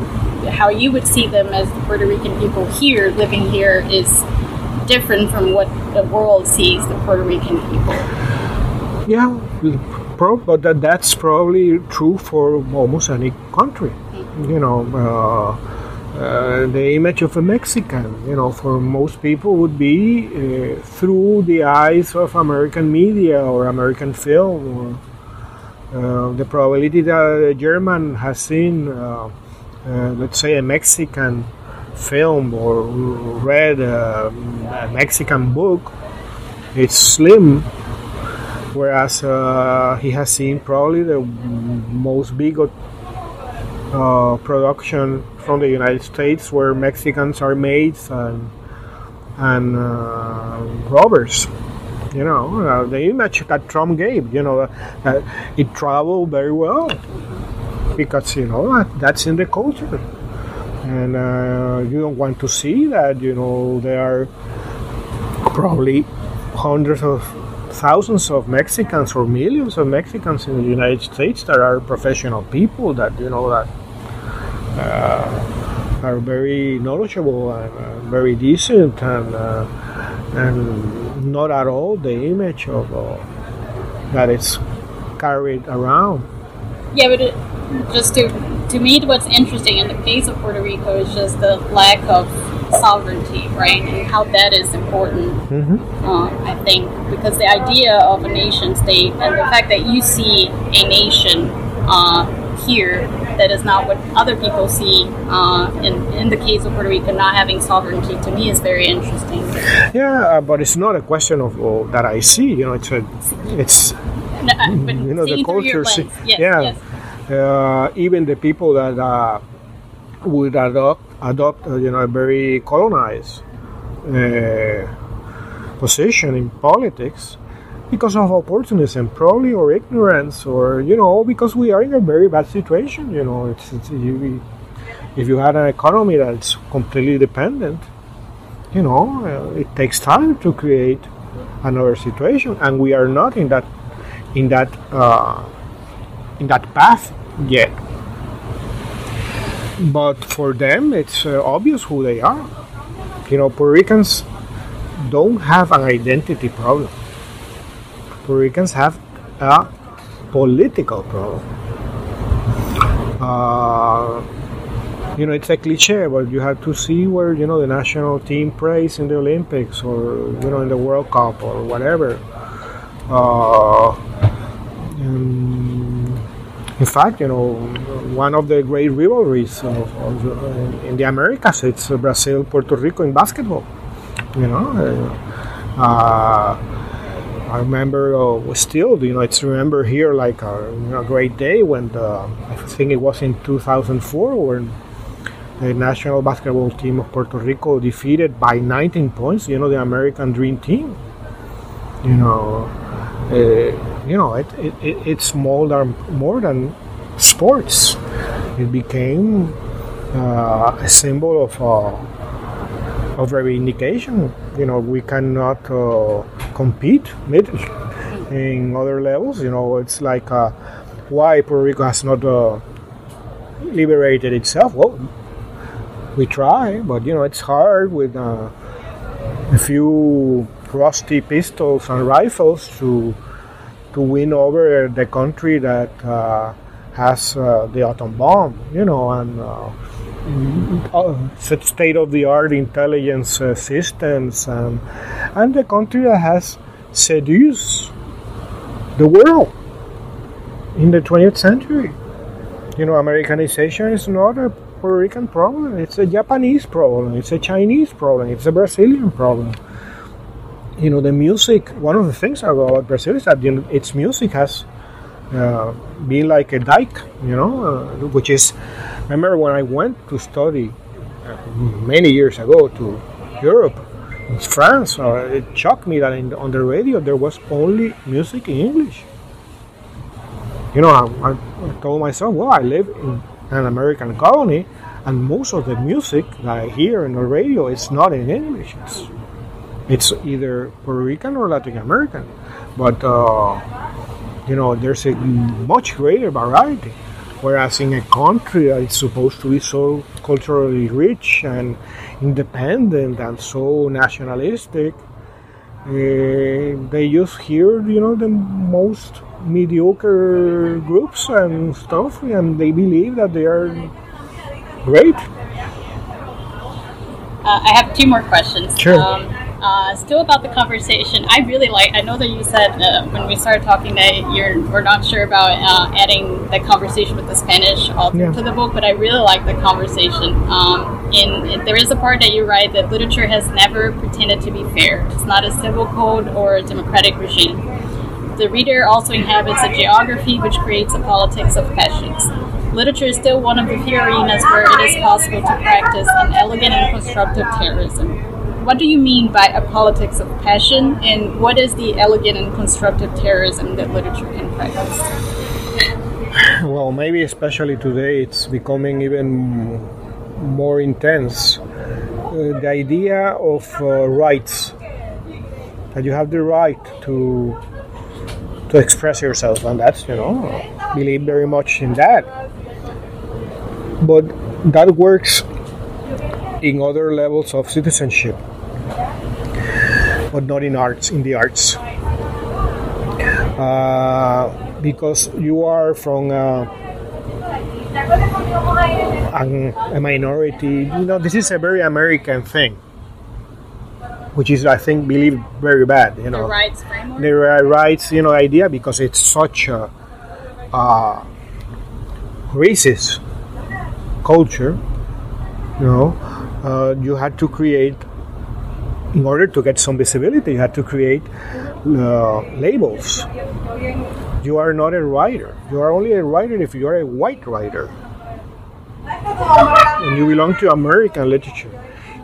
how you would see them as the Puerto Rican people here, living here, is different from what the world sees the Puerto Rican people. Yeah, but that, that's probably true for almost any country. Mm-hmm. You know. Uh, uh, the image of a Mexican, you know, for most people would be uh, through the eyes of American media or American film. Or, uh, the probability that a German has seen, uh, uh, let's say, a Mexican film or read a, Mexican book, it's slim. Whereas he has seen probably the most bigot production from the United States where Mexicans are maids and and uh, robbers. You know, uh, the image that Trump gave, you know, uh, it traveled very well because, you know, that's in the culture. And uh, you don't want to see that, you know, there are probably hundreds of thousands of Mexicans or millions of Mexicans in the United States that are professional people that, you know, that uh, are very knowledgeable and uh, very decent and uh, and not at all the image of that is carried around. Yeah, but it, just to to me, what's interesting in the case of Puerto Rico is just the lack of sovereignty, right, and how that is important. Mm-hmm. Uh, I think because the idea of a nation state and the fact that you see a nation uh, here that is not what other people see. Uh, in, in the case of Puerto Rico, not having sovereignty to me is very interesting. Yeah, uh, but it's not a question of uh, that I see. You know, it's a, it's no, uh, you know the culture. See, yes, yeah, yes. Uh, even the people that uh, would adopt adopt you know a very colonized position in politics because of opportunism, probably, or ignorance, or you know, because we are in a very bad situation. You know, it's, it's you, if you had an economy that's completely dependent, you know, uh, it takes time to create another situation, and we are not in that in that uh, in that path yet. But for them, it's uh, obvious who they are. You know, Puerto Ricans don't have an identity problem Puerto Ricans have a political problem. Uh, you know, it's a cliche, but you have to see where you know the national team plays in the Olympics or you know in the World Cup or whatever. Uh, in fact, you know, one of the great rivalries of, of, in the Americas it's Brazil Puerto Rico in basketball. You know. Uh, I remember uh, still, you know, it's remember here like a, you know, great day when the, I think it was in 2004 when the national basketball team of Puerto Rico defeated by 19 points, you know, the American Dream Team. You know, uh, you know, it, it, it, it's more than more than sports. It became uh, a symbol of uh, of reivindication. You know, we cannot compete in other levels. You know, it's like uh, why Puerto Rico has not uh, liberated itself. Well, we try, but you know, it's hard with uh, a few rusty pistols and rifles to to win over the country that uh, has uh, the atom bomb. You know, and uh, state of the art intelligence uh, systems and, and the country that has seduced the world in the 20th century. You know, Americanization is not a Puerto Rican problem, it's a Japanese problem, it's a Chinese problem, it's a Brazilian problem. You know, the music, one of the things about Brazil is that its music has uh, been like a dike, you know, uh, which is, remember when I went to study uh, many years ago to Europe, France, uh, it shocked me that in, on the radio there was only music in English. You know, I, I told myself, well, I live in an American colony, and most of the music that I hear in the radio is not in English. It's, it's either Puerto Rican or Latin American, but uh, you know, there's a much greater variety. Whereas in a country that is supposed to be so culturally rich and independent and so nationalistic, uh, they just hear, you know, the most mediocre groups and stuff, and they believe that they are great. Uh, I have two more questions. Sure. Um, uh, still about the conversation, I really like. I know that you said uh, when we started talking that you're we're not sure about uh, adding the conversation with the Spanish author Yeah. to the book, but I really like the conversation. Um, in, in- there is a part that you write that literature has never pretended to be fair. It's not a civil code or a democratic regime. The reader also inhabits a geography which creates a politics of passions. Literature is still one of the few arenas where it is possible to practice an elegant and constructive terrorism. What do you mean by a politics of passion, and what is the elegant and constructive terrorism that literature can practice? Well, maybe especially today, it's becoming even more intense. Uh, the idea of uh, rights that you have the right to to express yourself, and that's you know I believe very much in that. But that works in other levels of citizenship, but not in arts. In the arts, uh, because you are from a, an- a minority. You know, this is a very American thing, which is, I think, believed very bad. You The know, rights framework? the rights, you know, idea because it's such a uh, racist culture. You know, uh, you had to create, in order to get some visibility, you had to create uh, labels. You are not a writer. You are only a writer if you are a white writer. And you belong to American literature.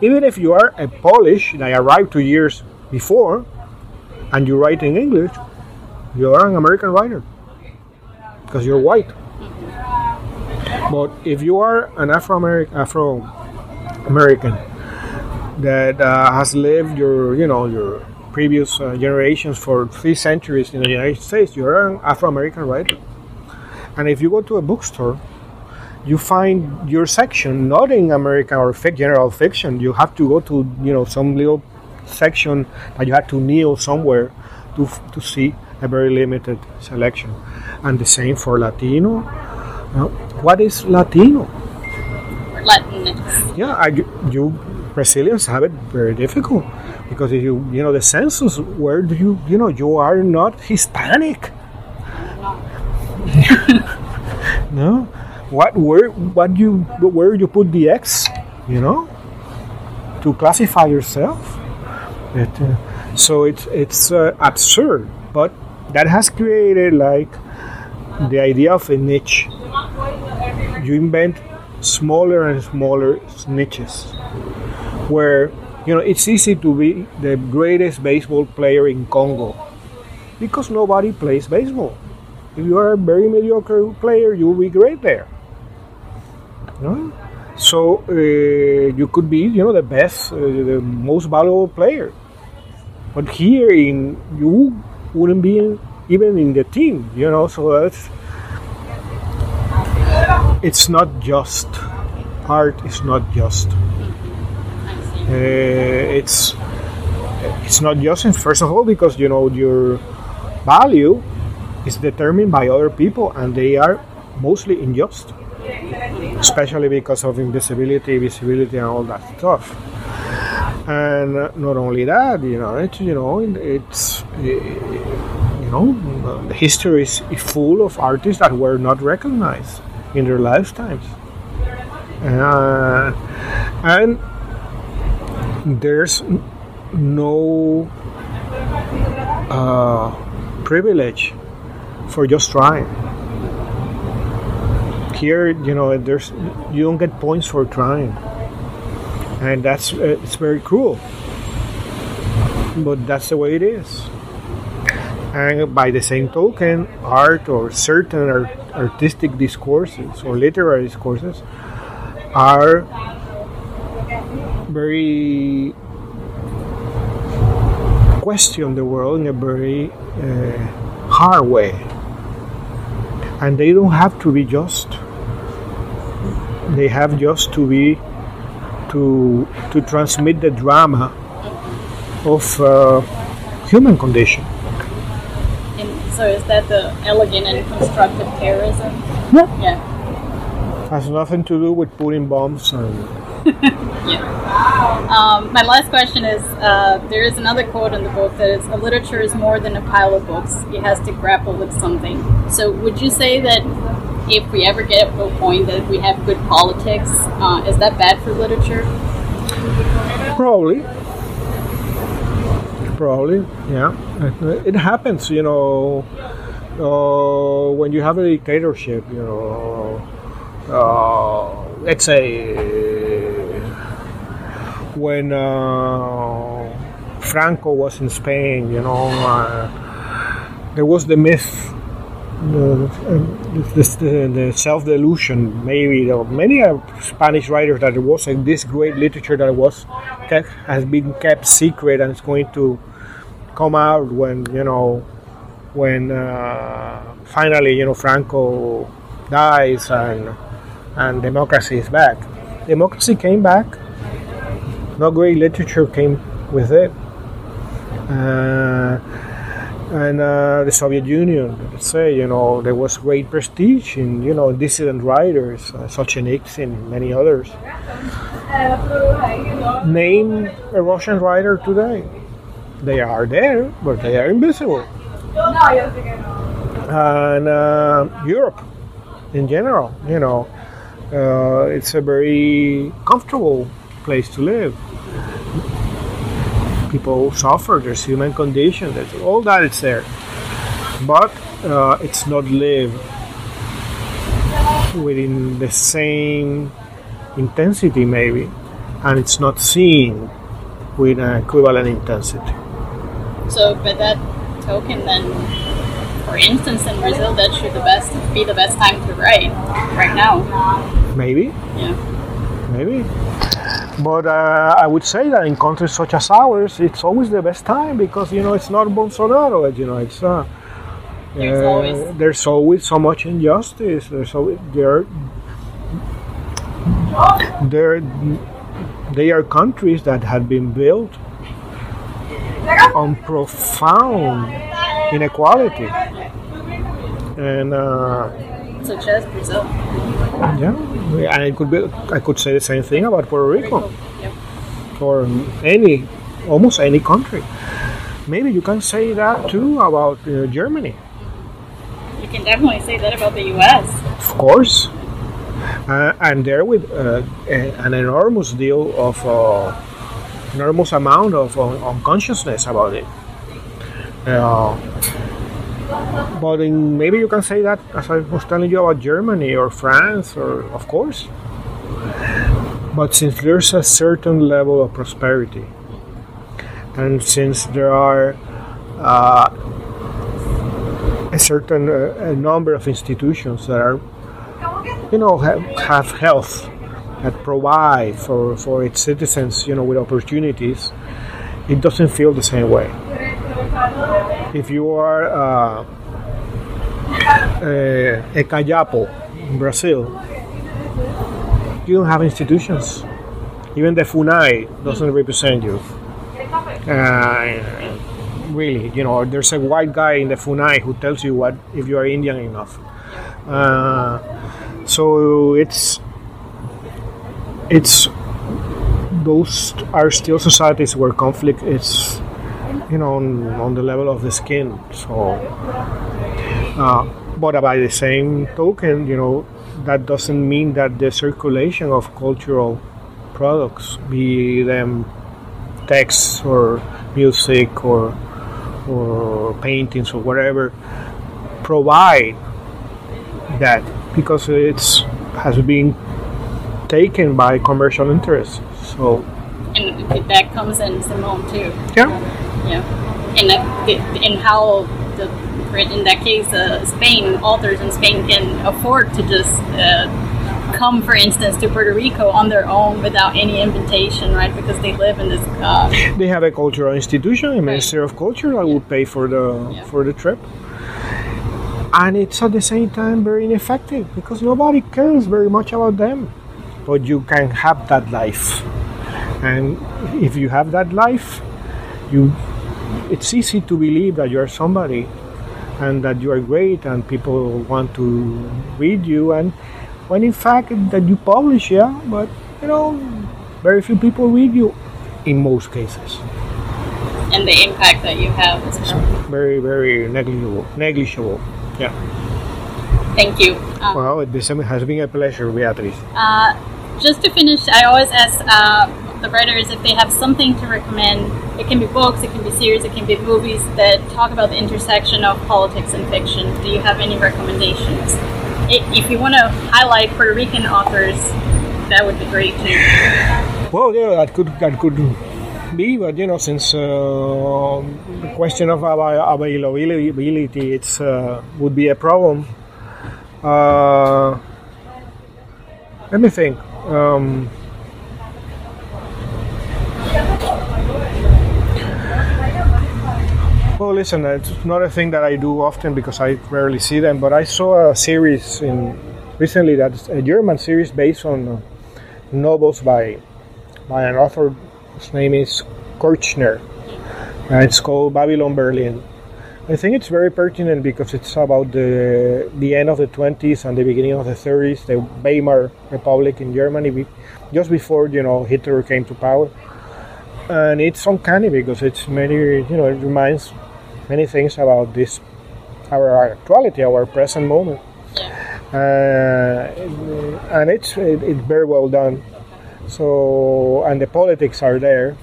Even if you are a Polish and I arrived two years before, and you write in English, you are an American writer because you're white. But if you are an Afro Afro American that uh, has lived your, you know, your previous uh, generations for three centuries in the United States, you're an Afro American writer. And if you go to a bookstore, you find your section not in American or fic, general fiction. You have to go to you know some little section that you have to kneel somewhere to f- to see a very limited selection. And the same for Latino. Uh, what is Latino? Latinx? Yeah, I, you Brazilians have it very difficult because if you you know the census, where do you you know you are not Hispanic? no, what where what you where you put the X, you know, to classify yourself. It, uh, so it's it's uh, absurd, but that has created like the idea of a niche. You invent smaller and smaller niches where you know it's easy to be the greatest baseball player in Congo because nobody plays baseball. If you are a very mediocre player, you will be great there. So uh, you could be, you know, the best, uh, the most valuable player. But here, in you wouldn't be in, even in the team, you know. So that's it's not just art. is not just. Uh, it's it's not just first of all because you know your value is determined by other people and they are mostly unjust especially because of invisibility visibility and all that stuff and not only that you know it's you know it's you know, the history is full of artists that were not recognized in their lifetimes. Uh, and there's no uh, privilege for just trying. Here, you know, there's you don't get points for trying, and that's it's very cruel. But that's the way it is. And by the same token, art or certain art, artistic discourses or literary discourses are very question the world in a very uh, hard way and they don't have to be just they have just to be to to transmit the drama of uh, human condition And so is that the elegant and constructive terrorism? yeah Yeah. has nothing to do with putting bombs and Um, my last question is uh, there is another quote in the book that is a literature is more than a pile of books. It has to grapple with something. So would you say that if we ever get to a point that we have good politics, uh, is that bad for literature? Probably. Probably, yeah. It, it happens, you know, uh, when you have a dictatorship, you know, uh, let's say when uh, Franco was in Spain, you know, uh, there was the myth. The, the, the, self delusion, maybe. There were many uh, Spanish writers that there was uh, this great literature that was kept, has been kept secret and it's going to come out when you know when uh, finally you know Franco dies and and democracy is back. Democracy came back. No great literature came with it. Uh, and uh, the Soviet Union, let's say, you know, there was great prestige in, you know, dissident writers, uh, Solzhenitsyn, many others. Name a Russian writer today. They are there, but they are invisible. And uh, Europe, in general, you know, uh, it's a very comfortable place to live. People suffer, there's human condition, there's all that is there. But uh, it's not lived within the same intensity, maybe, and it's not seen with an equivalent intensity. So, by that token, then, for instance, in Brazil, that should the best be the best time to write right now. Maybe, Yeah. maybe. But uh, I would say that in countries such as ours, it's always the best time because you know it's not Bolsonaro. You know, it's uh, There's uh, always- there's always so much injustice. There's always there there they are countries that have been built on profound inequality, and. Uh, Such as Brazil. yeah, and it could be. I could say the same thing about Puerto Rico Yep. or any, almost any country. Maybe you can say that too about uh, Germany, You can definitely say that about the U.S. of course. Uh, and there with uh, a- an enormous deal of uh, enormous amount of uh, unconsciousness about it. Uh, but in, maybe you can say that as I was telling you about Germany or France or of course. But since there's a certain level of prosperity, and since there are uh, a certain uh, a number of institutions that are, you know, have, have health that provide for, for its citizens, you know, with opportunities, it doesn't feel the same way. If you are uh, a, a cayapo in Brazil, you don't have institutions. Even the FUNAI doesn't represent you. Uh, really, you know, there's a white guy in the FUNAI who tells you what if you are Indian enough. Uh, so it's it's those are still societies where conflict is you know, on, on the level of the skin. So, uh, but by the same token, you know, that doesn't mean that the circulation of cultural products, be them texts or music or or paintings or whatever, provide that because it's has been taken by commercial interests. So and that comes in Simone too. Yeah. Yeah. And and how the in that case, uh, Spain authors in Spain can afford to just uh, come, for instance, to Puerto Rico on their own without any invitation, right? Because they live in this. Uh, they have a cultural institution, a Ministry of Culture, that yeah. would pay for the yeah. for the trip. And it's at the same time very ineffective because nobody cares very much about them. But you can have that life and if you have that life you it's easy to believe that you are somebody and that you are great and people want to read you. And when in fact that you publish yeah but you know very few people read you in most cases. And the impact that you have is very very negligible negligible yeah. Thank you. Um, well it has been a pleasure Beatriz. uh, just to finish i always ask uh, the writers if they have something to recommend. It can be books, it can be series, it can be movies that talk about the intersection of politics and fiction. Do you have any recommendations? If you want to highlight Puerto Rican authors, that would be great too. Well, yeah, that could that could be, but you know, since uh, the question of availability it's uh, would be a problem. Uh, let me think. Um, Well, listen, it's not a thing that I do often because I rarely see them, but I saw a series in recently that's a German series based on uh, novels by by an author whose name is Kutscher. And it's called Babylon Berlin. I think it's very pertinent because it's about the the end of the 20s and the beginning of the 30s, the Weimar Republic in Germany, just before you know Hitler came to power. And it's uncanny because it's many, you know, it reminds many things about this, our actuality, our present moment. Uh, and it's it, it's very well done. So and the politics are there.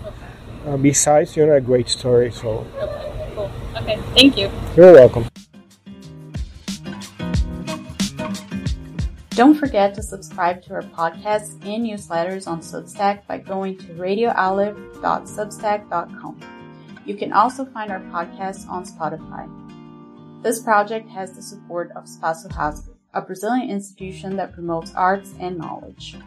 Uh, besides, you know, a great story. So. Okay, cool. Okay, thank you. You're welcome. Don't forget to subscribe to our podcasts and newsletters on Substack by going to radioaleph.substack.com. You can also find our podcast on Spotify. This project has the support of Espaço Rasgo, a Brazilian institution that promotes arts and knowledge.